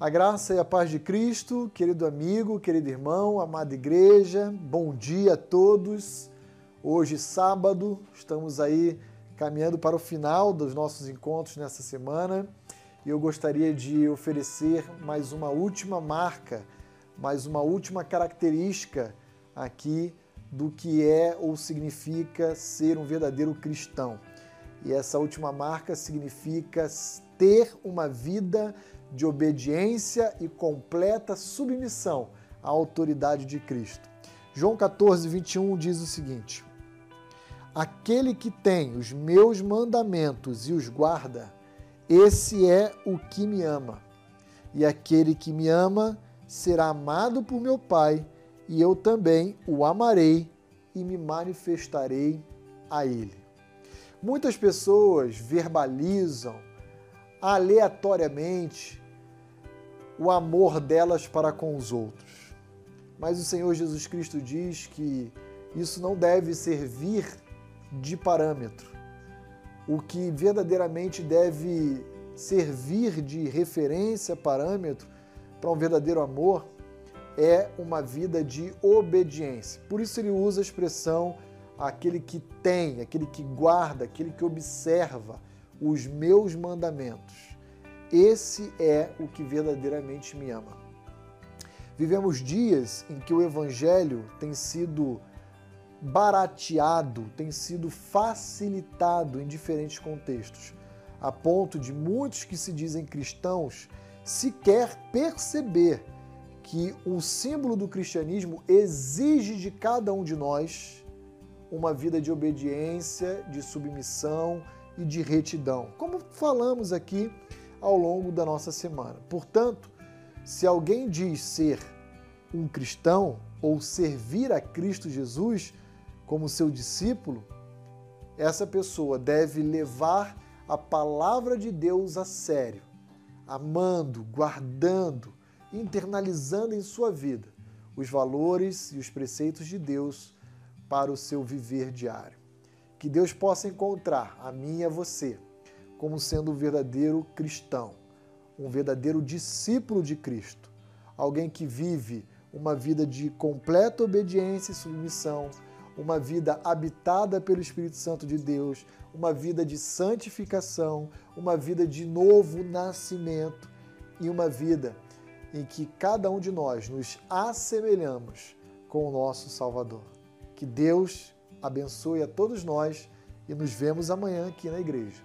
A graça e a paz de Cristo, querido amigo, querido irmão, amada igreja, bom dia a todos. Hoje, sábado, estamos aí caminhando para o final dos nossos encontros nessa semana e eu gostaria de oferecer mais uma última marca, mais uma última característica aqui do que é ou significa ser um verdadeiro cristão. E essa última marca significa ter uma vida de obediência e completa submissão à autoridade de Cristo. João 14, 21 diz o seguinte: Aquele que tem os meus mandamentos e os guarda, esse é o que me ama. E aquele que me ama será amado por meu Pai, e eu também o amarei e me manifestarei a ele. Muitas pessoas verbalizam aleatoriamente o amor delas para com os outros. Mas o Senhor Jesus Cristo diz que isso não deve servir de parâmetro. O que verdadeiramente deve servir de referência, parâmetro para um verdadeiro amor é uma vida de obediência. Por isso ele usa a expressão aquele que tem, aquele que guarda, aquele que observa os meus mandamentos. Esse é o que verdadeiramente me ama. Vivemos dias em que o evangelho tem sido barateado, tem sido facilitado em diferentes contextos, a ponto de muitos que se dizem cristãos sequer perceber que o símbolo do cristianismo exige de cada um de nós uma vida de obediência, de submissão e de retidão, como falamos aqui ao longo da nossa semana. Portanto, se alguém diz ser um cristão ou servir a Cristo Jesus como seu discípulo, essa pessoa deve levar a palavra de Deus a sério, amando, guardando, internalizando em sua vida os valores e os preceitos de Deus para o seu viver diário. Que Deus possa encontrar a mim e a você como sendo um verdadeiro cristão, um verdadeiro discípulo de Cristo, alguém que vive uma vida de completa obediência e submissão, uma vida habitada pelo Espírito Santo de Deus, uma vida de santificação, uma vida de novo nascimento e uma vida em que cada um de nós nos assemelhamos com o nosso Salvador. Que Deus abençoe a todos nós e nos vemos amanhã aqui na igreja.